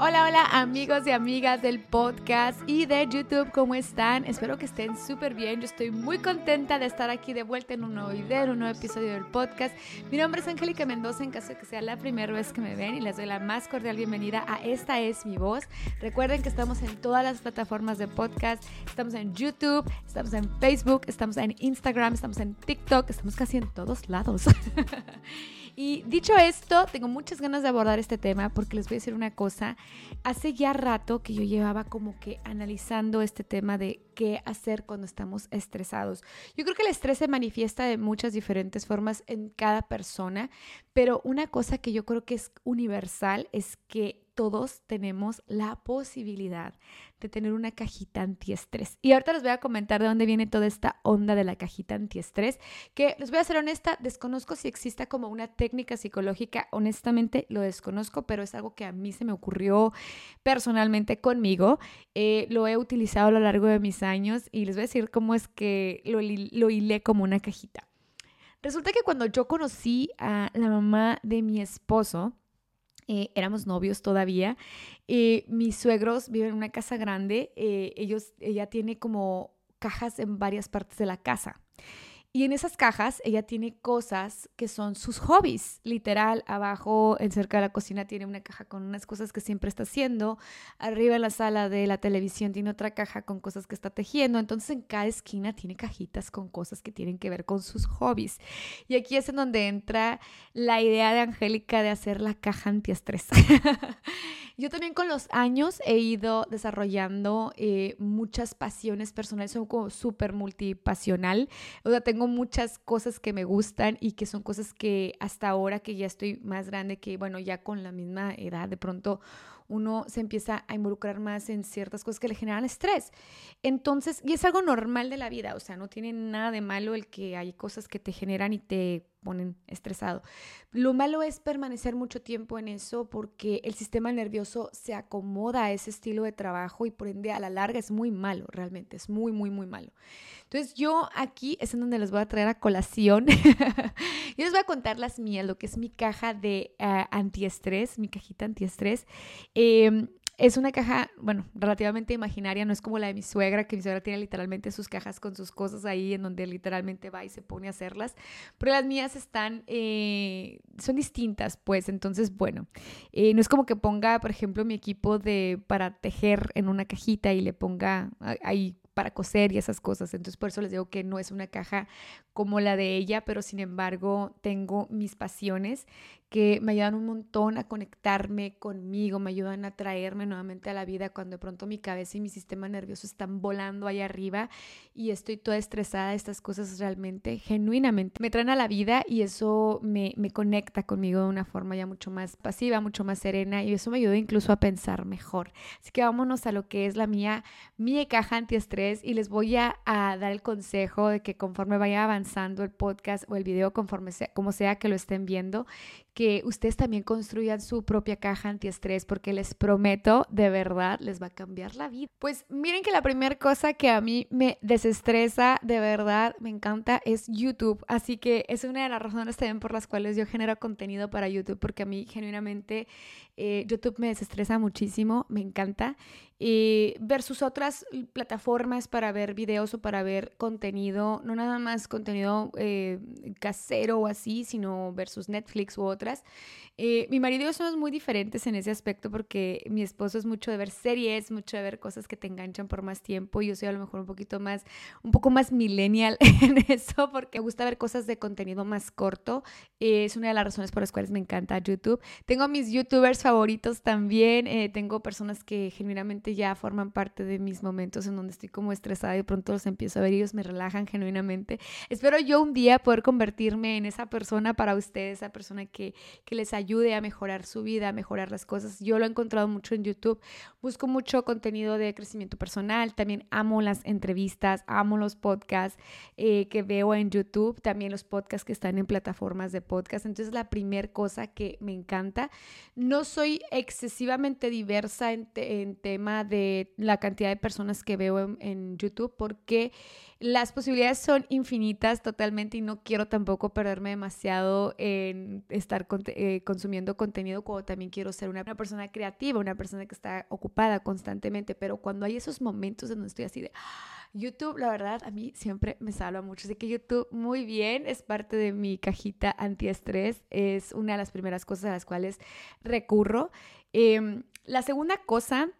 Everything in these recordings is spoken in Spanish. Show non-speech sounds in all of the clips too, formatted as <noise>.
Hola, hola amigos y amigas del podcast y de YouTube, ¿cómo están? Espero que estén súper bien. Yo estoy muy contenta de estar aquí de vuelta en un nuevo video, en un nuevo episodio del podcast. Mi nombre es Angélica Mendoza, en caso de que sea la primera vez que me ven y les doy la más cordial bienvenida a Esta es mi voz. Recuerden que estamos en todas las plataformas de podcast, estamos en YouTube, estamos en Facebook, estamos en Instagram, estamos en TikTok, estamos casi en todos lados. <laughs> Y dicho esto, tengo muchas ganas de abordar este tema porque les voy a decir una cosa. Hace ya rato que yo llevaba como que analizando este tema de qué hacer cuando estamos estresados. Yo creo que el estrés se manifiesta de muchas diferentes formas en cada persona, pero una cosa que yo creo que es universal es que todos tenemos la posibilidad de tener una cajita antiestrés. Y ahorita les voy a comentar de dónde viene toda esta onda de la cajita antiestrés, que les voy a ser honesta, desconozco si exista como una técnica psicológica, honestamente lo desconozco, pero es algo que a mí se me ocurrió personalmente conmigo. Eh, lo he utilizado a lo largo de mis años y les voy a decir cómo es que lo, lo hilé como una cajita. Resulta que cuando yo conocí a la mamá de mi esposo, eh, éramos novios todavía. Eh, mis suegros viven en una casa grande. Eh, ellos, ella tiene como cajas en varias partes de la casa. Y en esas cajas ella tiene cosas que son sus hobbies. Literal, abajo, en cerca de la cocina, tiene una caja con unas cosas que siempre está haciendo. Arriba en la sala de la televisión tiene otra caja con cosas que está tejiendo. Entonces en cada esquina tiene cajitas con cosas que tienen que ver con sus hobbies. Y aquí es en donde entra la idea de Angélica de hacer la caja antiestrés. <laughs> Yo también con los años he ido desarrollando eh, muchas pasiones personales, soy como súper multipasional, o sea, tengo muchas cosas que me gustan y que son cosas que hasta ahora que ya estoy más grande, que bueno, ya con la misma edad de pronto uno se empieza a involucrar más en ciertas cosas que le generan estrés. Entonces, y es algo normal de la vida, o sea, no tiene nada de malo el que hay cosas que te generan y te ponen estresado. Lo malo es permanecer mucho tiempo en eso porque el sistema nervioso se acomoda a ese estilo de trabajo y por ende a la larga es muy malo, realmente, es muy, muy, muy malo. Entonces yo aquí es en donde les voy a traer a colación. <laughs> yo les voy a contar las mías, lo que es mi caja de uh, antiestrés, mi cajita antiestrés. Eh, es una caja, bueno, relativamente imaginaria, no es como la de mi suegra, que mi suegra tiene literalmente sus cajas con sus cosas ahí, en donde literalmente va y se pone a hacerlas, pero las mías están, eh, son distintas, pues, entonces, bueno, eh, no es como que ponga, por ejemplo, mi equipo de, para tejer en una cajita y le ponga ahí para coser y esas cosas. Entonces por eso les digo que no es una caja como la de ella, pero sin embargo tengo mis pasiones que me ayudan un montón a conectarme conmigo, me ayudan a traerme nuevamente a la vida cuando de pronto mi cabeza y mi sistema nervioso están volando ahí arriba y estoy toda estresada, estas cosas realmente, genuinamente, me traen a la vida y eso me, me conecta conmigo de una forma ya mucho más pasiva, mucho más serena y eso me ayuda incluso a pensar mejor. Así que vámonos a lo que es la mía, mi caja antiestrés y les voy a, a dar el consejo de que conforme vaya avanzando el podcast o el video, conforme sea, como sea que lo estén viendo, que ustedes también construyan su propia caja antiestrés porque les prometo, de verdad, les va a cambiar la vida. Pues miren que la primera cosa que a mí me desestresa, de verdad, me encanta, es YouTube. Así que es una de las razones también por las cuales yo genero contenido para YouTube porque a mí genuinamente eh, YouTube me desestresa muchísimo, me encanta. Y versus otras plataformas para ver videos o para ver contenido, no nada más contenido eh, casero o así, sino versus Netflix u otras. Eh, mi marido y yo somos muy diferentes en ese aspecto porque mi esposo es mucho de ver series, mucho de ver cosas que te enganchan por más tiempo. Yo soy a lo mejor un poquito más, un poco más millennial <laughs> en eso porque me gusta ver cosas de contenido más corto. Eh, es una de las razones por las cuales me encanta YouTube. Tengo mis youtubers favoritos también. Eh, tengo personas que genuinamente ya forman parte de mis momentos en donde estoy como estresada y de pronto los empiezo a ver y ellos me relajan genuinamente. Espero yo un día poder convertirme en esa persona para ustedes, esa persona que, que les ayude a mejorar su vida, a mejorar las cosas. Yo lo he encontrado mucho en YouTube. Busco mucho contenido de crecimiento personal. También amo las entrevistas, amo los podcasts eh, que veo en YouTube. También los podcasts que están en plataformas de podcast. Entonces, la primera cosa que me encanta, no soy excesivamente diversa en, tema de la cantidad de personas que veo en, YouTube porque las posibilidades son infinitas totalmente y no quiero tampoco perderme demasiado en estar eh, consumiendo contenido como también quiero ser una, persona creativa, una persona que está ocupada constantemente, pero cuando hay esos momentos en donde estoy así de... YouTube, la verdad, a mí siempre me salva mucho. Así que YouTube, muy bien, es parte de mi cajita antiestrés. Es una de las primeras cosas a las cuales recurro. Em, la segunda cosa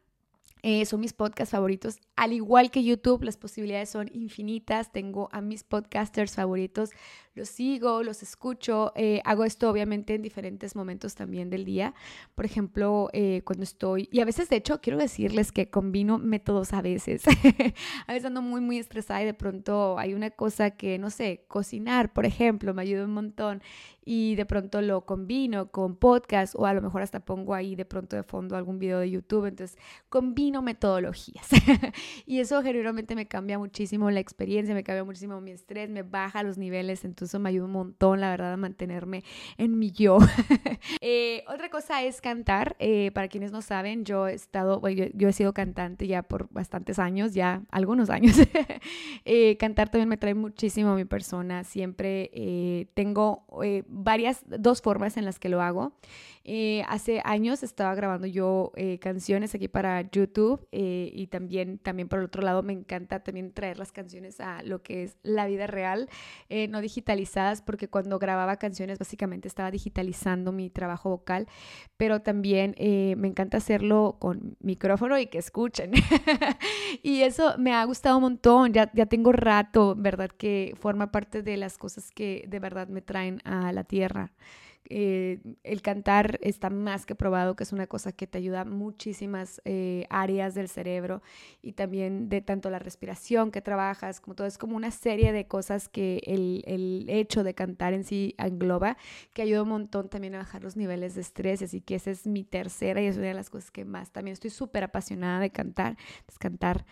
eh, son mis podcasts favoritos. Al igual que YouTube, las posibilidades son infinitas. Tengo a mis podcasters favoritos los sigo, los escucho. Eh, hago esto obviamente en diferentes momentos también del día. Por ejemplo, eh, cuando estoy, y a veces de hecho quiero decirles que combino métodos a veces. <laughs> a veces ando muy, muy estresada y de pronto hay una cosa que, no sé, cocinar, por ejemplo, me ayuda un montón y de pronto lo combino con podcast o a lo mejor hasta pongo ahí de pronto de fondo algún video de YouTube. Entonces, combino metodologías <laughs> y eso generalmente me cambia muchísimo la experiencia, me cambia muchísimo mi estrés, me baja los niveles. Entonces, eso me ayuda un montón, la verdad, a mantenerme en mi yo. <laughs> Eh, otra cosa es cantar. Eh, para quienes no saben, yo he estado, yo, he sido cantante ya por bastantes años, ya algunos años. <laughs> Eh, cantar también me trae muchísimo a mi persona. Siempre tengo varias, dos formas en las que lo hago. Eh, hace años estaba grabando yo eh, canciones aquí para YouTube eh, y también, también por el otro lado me encanta también traer las canciones a lo que es la vida real, no digitalizadas, porque cuando grababa canciones básicamente estaba digitalizando mi trabajo vocal, pero también me encanta hacerlo con micrófono y que escuchen. <laughs> y eso me ha gustado un montón, ya, ya tengo rato, ¿verdad? Que forma parte de las cosas que de verdad me traen a la tierra. Eh, el cantar está más que probado que es una cosa que te ayuda muchísimas eh, áreas del cerebro y también de tanto la respiración que trabajas, como todo, es como una serie de cosas que el, el hecho de cantar en sí engloba, que ayuda un montón también a bajar los niveles de estrés, así que esa es mi tercera y es una de las cosas que más también estoy súper apasionada de cantar, es cantar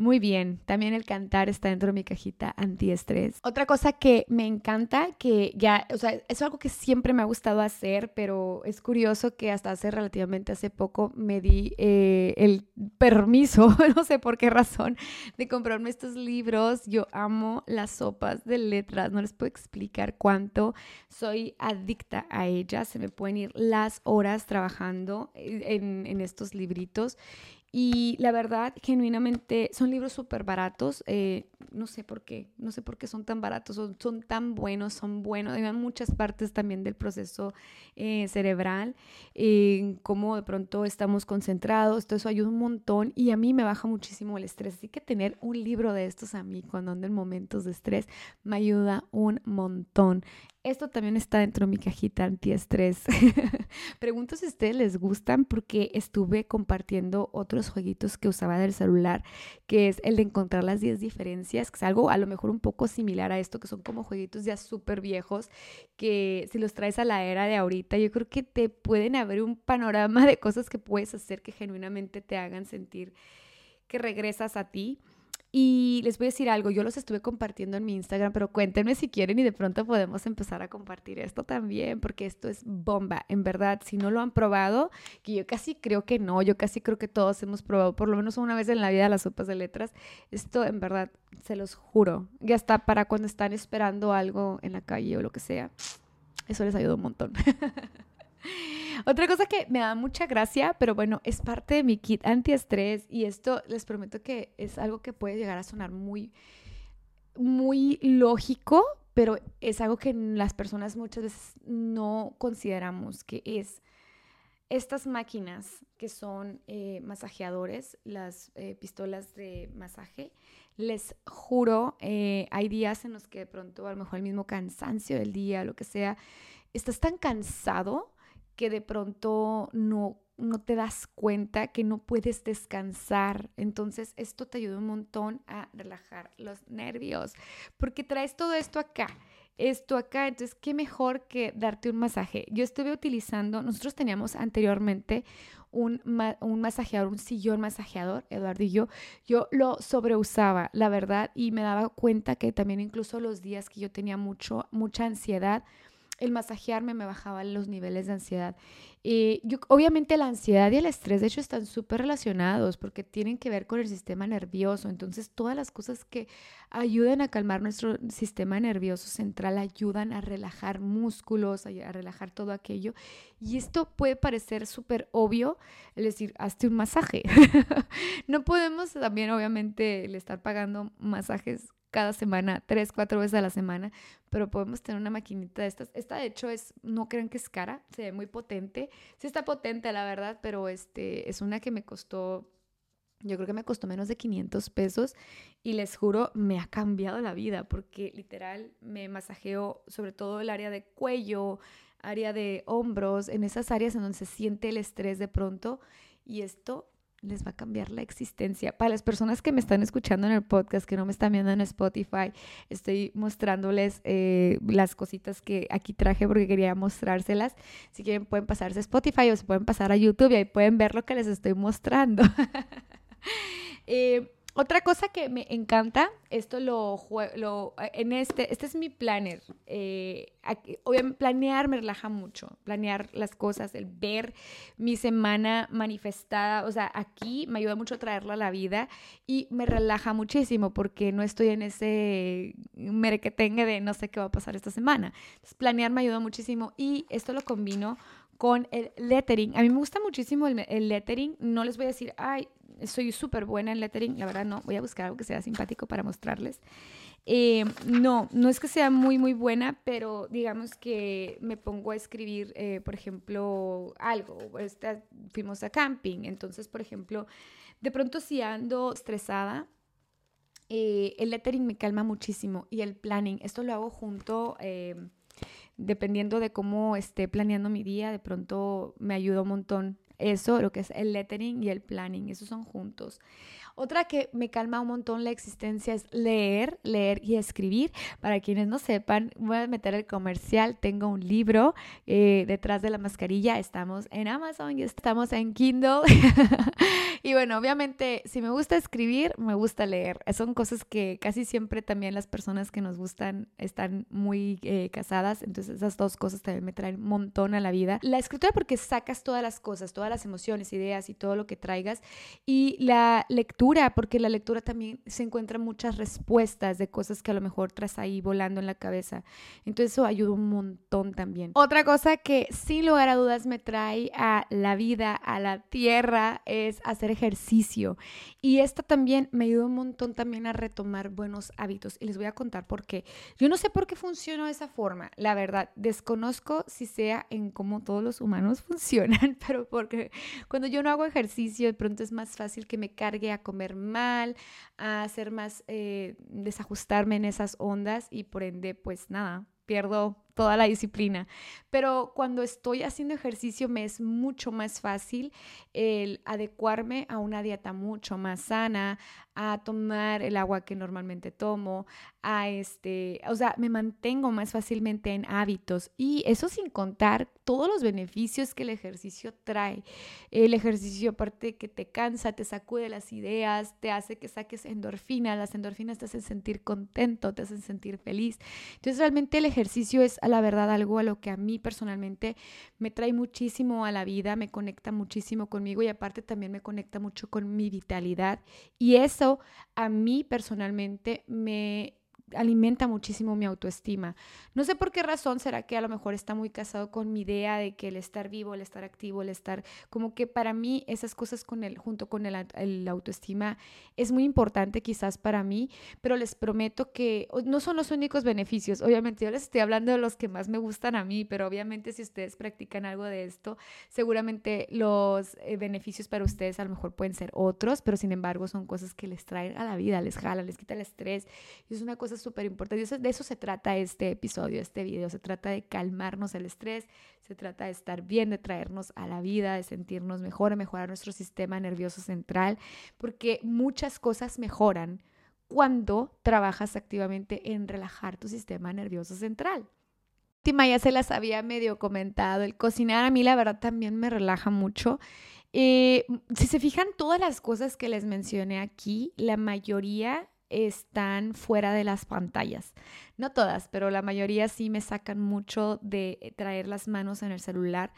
muy bien, también el cantar está dentro de mi cajita antiestrés. Otra cosa que me encanta, que ya, o sea, es algo que siempre me ha gustado hacer, pero es curioso que hasta hace relativamente hace poco me di eh, el permiso, <laughs> no sé por qué razón, de comprarme estos libros. Yo amo las sopas de letras, no les puedo explicar cuánto soy adicta a ellas. Se me pueden ir las horas trabajando en, en estos libritos. Y la verdad, genuinamente, son libros súper baratos. Eh, no sé por qué, no sé por qué son tan baratos, son, tan buenos, son buenos. Hay muchas partes también del proceso eh, cerebral, en cómo de pronto estamos concentrados, todo eso ayuda un montón y a mí me baja muchísimo el estrés. Así que tener un libro de estos a mí cuando ando en momentos de estrés me ayuda un montón. Esto también está dentro de mi cajita antiestrés. <laughs> Pregunto si a ustedes les gustan porque estuve compartiendo otros jueguitos que usaba del celular, que es el de encontrar las 10 diferencias, que es algo a lo mejor un poco similar a esto, que son como jueguitos ya súper viejos, que si los traes a la era de ahorita, yo creo que te pueden abrir un panorama de cosas que puedes hacer que genuinamente te hagan sentir que regresas a ti. Y les voy a decir algo, yo los estuve compartiendo en mi Instagram, pero cuéntenme si quieren y de pronto podemos empezar a compartir esto también, porque esto es bomba, en verdad, si no lo han probado, que yo casi creo que no, yo casi creo que todos hemos probado por lo menos una vez en la vida las sopas de letras, esto en verdad, se los juro, ya está para cuando están esperando algo en la calle o lo que sea, eso les ayuda un montón. <laughs> Otra cosa que me da mucha gracia, pero bueno, es parte de mi kit antiestrés y esto les prometo que es algo que puede llegar a sonar muy, muy lógico, pero es algo que las personas muchas veces no consideramos que es. Estas máquinas que son eh, masajeadores, las eh, pistolas de masaje, les juro, eh, hay días en los que de pronto a lo mejor el mismo cansancio del día, lo que sea, estás tan cansado que de pronto no, no te das cuenta que no puedes descansar. Entonces esto te ayuda un montón a relajar los nervios, porque traes todo esto acá esto acá. Entonces, qué mejor que darte un masaje. Yo estuve utilizando, nosotros teníamos anteriormente un, un, masajeador, un sillón masajeador, Eduardo y yo, yo lo sobreusaba, la verdad, y me daba cuenta que también incluso los días que yo tenía mucho, mucha ansiedad, el masajearme me bajaba los niveles de ansiedad. Y obviamente la ansiedad y el estrés, de hecho, están súper relacionados porque tienen que ver con el sistema nervioso. Entonces, todas las cosas que ayuden a calmar nuestro sistema nervioso central ayudan a relajar músculos, a, relajar todo aquello. Y esto puede parecer súper obvio, es decir, hazte un masaje. <laughs> no podemos también, obviamente, le estar pagando masajes cada semana, tres, cuatro veces a la semana, pero podemos tener una maquinita de estas. Esta de hecho es, no crean que es cara, se ve muy potente. Sí está potente, la verdad, pero este es una que me costó, yo creo que me costó menos de 500 pesos y les juro, me ha cambiado la vida porque literal me masajeo sobre todo el área de cuello, área de hombros, en esas áreas en donde se siente el estrés de pronto y esto les va a cambiar la existencia. Para las personas que me están escuchando en el podcast, que no me están viendo en Spotify, estoy mostrándoles eh, las cositas que aquí traje porque quería mostrárselas. Si quieren pueden pasarse a Spotify o se pueden pasar a YouTube y ahí pueden ver lo que les estoy mostrando. <laughs> eh, otra cosa que me encanta, esto lo, lo en este, este es mi planner. Eh, obviamente planear me relaja mucho, planear las cosas, el ver mi semana manifestada, o sea, aquí me ayuda mucho a traerla a la vida y me relaja muchísimo porque no estoy en ese merequetengue de no sé qué va a pasar esta semana. Planear me ayuda muchísimo y esto lo combino con el lettering. A mí me gusta muchísimo el, el lettering. No les voy a decir, ay, soy súper buena en lettering, la verdad no, voy a buscar algo que sea simpático para mostrarles. Eh, no, no es que sea muy, muy buena, pero digamos que me pongo a escribir, eh, por ejemplo, algo. fuimos a camping, entonces, por ejemplo, de pronto si ando estresada, eh, el lettering me calma muchísimo y el planning, esto lo hago junto dependiendo de cómo esté planeando mi día, de pronto me ayuda un montón eso, lo que es el lettering y el planning, esos son juntos. Otra que me calma un montón la existencia es leer, leer y escribir. Para quienes no sepan, voy a meter el comercial. Tengo un libro eh, detrás de la mascarilla. Estamos en Amazon y estamos en Kindle. <laughs> y bueno, obviamente, si me gusta escribir, me gusta leer. Son cosas que casi siempre también las personas que nos gustan están muy eh, casadas. Entonces, esas dos cosas también me traen un montón a la vida. La escritura porque sacas todas las cosas, todas las emociones, ideas y todo lo que traigas. Y la lectura porque la lectura también se encuentran muchas respuestas de cosas que a lo mejor traes ahí volando en la cabeza. Entonces eso ayuda un montón también. Otra cosa que sin lugar a dudas me trae a la vida, a la tierra, es hacer ejercicio. Y esto también me ayuda un montón también a retomar buenos hábitos. Y les voy a contar por qué. Yo no sé por qué funciona de esa forma. La verdad, desconozco si sea en cómo todos los humanos <laughs> funcionan, pero porque cuando yo no hago ejercicio, de pronto es más fácil que me cargue a comer mal, a hacer más, eh, desajustarme en esas ondas y por ende, pues nada, pierdo toda la disciplina. Pero cuando estoy haciendo ejercicio me es mucho más fácil el adecuarme a una dieta mucho más sana, a tomar el agua que normalmente tomo, a este, o sea, me mantengo más fácilmente en hábitos y eso sin contar todos los beneficios que el ejercicio trae. El ejercicio aparte que te cansa, te sacude las ideas, te hace que saques endorfinas, las endorfinas te hacen sentir contento, te hacen sentir feliz. Entonces realmente el ejercicio es a la verdad algo a lo que a mí personalmente me trae muchísimo a la vida, me conecta muchísimo conmigo y aparte también me conecta mucho con mi vitalidad. Y eso a mí personalmente me alimenta muchísimo mi autoestima. No sé por qué razón, será que a lo mejor está muy casado con mi idea de que el estar vivo, el estar activo, el estar, como que para mí esas cosas con el, junto con el, el autoestima es muy importante quizás para mí, pero les prometo que no son los únicos beneficios. Obviamente yo les estoy hablando de los que más me gustan a mí, pero obviamente si ustedes practican algo de esto, seguramente los eh, beneficios para ustedes a lo mejor pueden ser otros, pero sin embargo son cosas que les traen a la vida, les jala, les quita el estrés. Y es una cosa súper importante. De eso se trata este episodio, este video. Se trata de calmarnos el estrés, se trata de estar bien, de traernos a la vida, de sentirnos mejor, de mejorar nuestro sistema nervioso central, porque muchas cosas mejoran cuando trabajas activamente en relajar tu sistema nervioso central. Última ya se las había medio comentado, el cocinar a mí la verdad también me relaja mucho. Eh, si se fijan todas las cosas que les mencioné aquí, la mayoría están fuera de las pantallas. No todas, pero la mayoría sí me sacan mucho de traer las manos en el celular.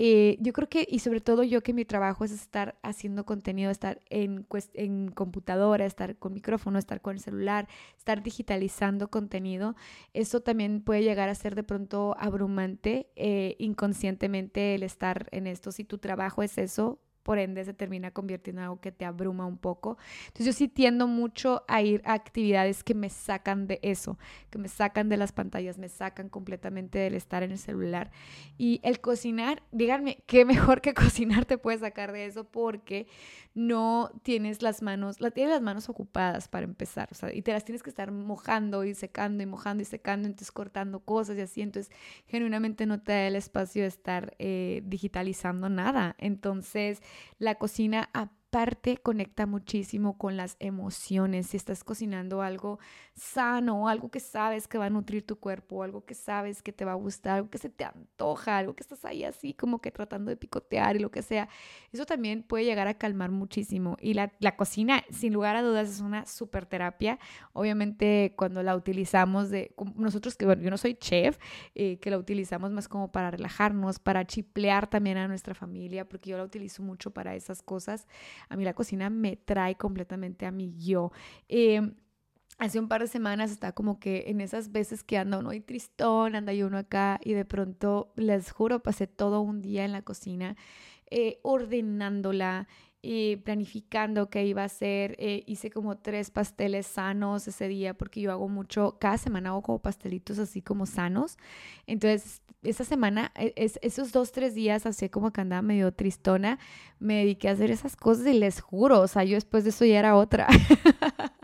Eh, yo creo que, y sobre todo yo que mi trabajo es estar haciendo contenido, estar en, en computadora, estar con micrófono, estar con el celular, estar digitalizando contenido, eso también puede llegar a ser de pronto abrumante eh, inconscientemente el estar en esto. Si tu trabajo es eso, por ende se termina convirtiendo en algo que te abruma un poco. Entonces yo sí tiendo mucho a ir a actividades que me sacan de eso, que me sacan de las pantallas, me sacan completamente del estar en el celular. Y el cocinar, díganme, qué <laughs> mejor que cocinar te puede sacar de eso porque no tienes las manos, la, tienes las manos ocupadas para empezar, o sea, y te las tienes que estar mojando y secando y mojando y secando, entonces cortando cosas y así, entonces genuinamente no te da el espacio de estar eh, digitalizando nada. Entonces, la cocina, parte conecta muchísimo con las emociones. Si estás cocinando algo sano, algo que sabes que va a nutrir tu cuerpo, algo que sabes que te va a gustar, algo que se te antoja, algo que estás ahí así como que tratando de picotear y lo que sea, eso también puede llegar a calmar muchísimo. Y la, cocina, sin lugar a dudas, es una super terapia. Obviamente cuando la utilizamos de, nosotros que, bueno, yo no soy chef, eh, que la utilizamos más como para relajarnos, para chiplear también a nuestra familia, porque yo la utilizo mucho para esas cosas. A mí la cocina me trae completamente a mi yo. Em, hace un par de semanas estaba como que en esas veces que anda uno y tristón, anda yo uno acá y de pronto, les juro, pasé todo un día en la cocina eh, ordenándola, y planificando qué iba a hacer. Eh, hice como tres pasteles sanos ese día porque yo hago mucho, cada semana hago como pastelitos así como sanos. Entonces, esa semana, e, es, esos dos, tres días, así como que andaba medio tristona, me dediqué a hacer esas cosas y les juro, o sea, yo después de eso ya era otra. <laughs>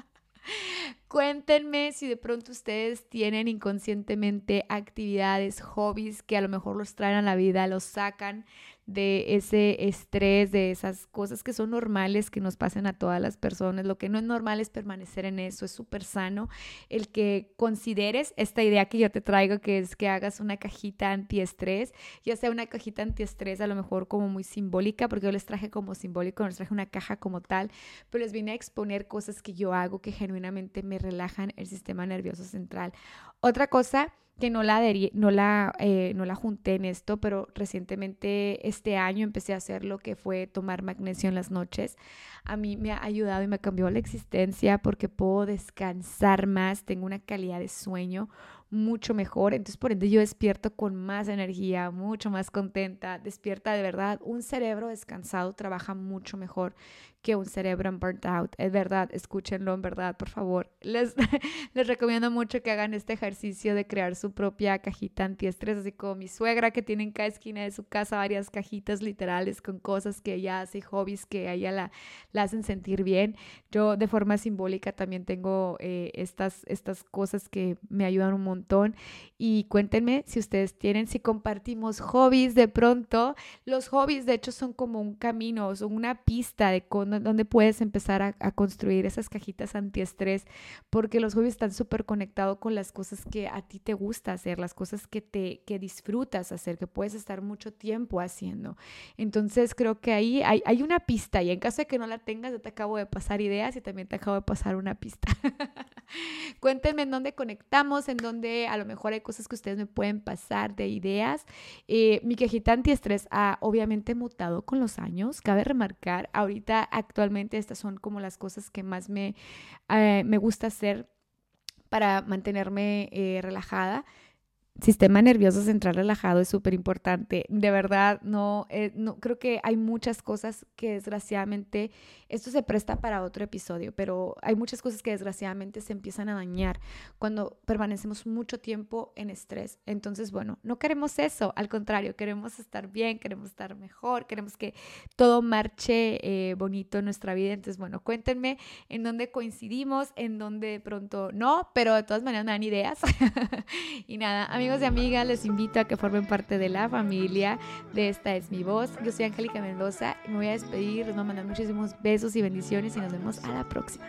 Cuéntenme si de pronto ustedes tienen inconscientemente actividades, hobbies que a lo mejor los traen a la vida, los sacan de ese estrés, de esas cosas que son normales que nos pasen a todas las personas. Lo que no es normal es permanecer en eso, es súper sano. El que consideres esta idea que yo te traigo, que es que hagas una cajita antiestrés, ya sea una cajita antiestrés a lo mejor como muy simbólica, porque yo les traje como simbólico, no les traje una caja como tal, pero les vine a exponer cosas que yo hago que genuinamente me relajan el sistema nervioso central. Otra cosa que no la, no, la, eh, no la junté en esto, pero recientemente este año empecé a hacer lo que fue tomar magnesio en las noches. A mí me ha ayudado y me cambió la existencia porque puedo descansar más, tengo una calidad de sueño mucho mejor. Entonces, por ende, yo despierto con más energía, mucho más contenta, despierta de verdad. Un cerebro descansado trabaja mucho mejor que un cerebro en burnt out. Es verdad, escúchenlo en verdad, por favor. Les, <laughs> les recomiendo mucho que hagan este ejercicio de crear su propia cajita antiestrés, así como mi suegra que tiene en cada esquina de su casa varias cajitas literales con cosas que ella hace, hobbies que a ella la, la hacen sentir bien. Yo de forma simbólica también tengo eh, estas, estas cosas que me ayudan un montón. Y cuéntenme si ustedes tienen, si compartimos hobbies de pronto. Los hobbies de hecho son como un camino, son una pista de cómo donde puedes empezar a, construir esas cajitas antiestrés, porque los hobbies están súper conectados con las cosas que a ti te gusta hacer, las cosas que, te, que disfrutas hacer, que puedes estar mucho tiempo haciendo. Entonces creo que ahí hay, hay una pista y en caso de que no la tengas, yo te acabo de pasar ideas y también te acabo de pasar una pista. <laughs> Cuéntenme en dónde conectamos, en dónde a lo mejor hay cosas que ustedes me pueden pasar de ideas. Eh, mi cajita antiestrés ha obviamente mutado con los años, cabe remarcar, ahorita actualmente estas son como las cosas que más me, eh, me gusta hacer para mantenerme eh, relajada sistema nervioso central relajado es súper importante. De verdad, no, eh, no, creo que hay muchas cosas que desgraciadamente, esto se presta para otro episodio, pero hay muchas cosas que desgraciadamente se empiezan a dañar cuando permanecemos mucho tiempo en estrés. Entonces, bueno, no queremos eso, al contrario, queremos estar bien, queremos estar mejor, queremos que todo marche eh, bonito en nuestra vida. Entonces, bueno, cuéntenme en dónde coincidimos, en dónde de pronto no, pero de todas maneras me dan ideas. <laughs> y nada, a mí amigos y amigas, les invito a que formen parte de la familia de Esta es mi voz. Yo soy Angélica Mendoza y me voy a despedir, les voy a mandar muchísimos besos y bendiciones y nos vemos a la próxima.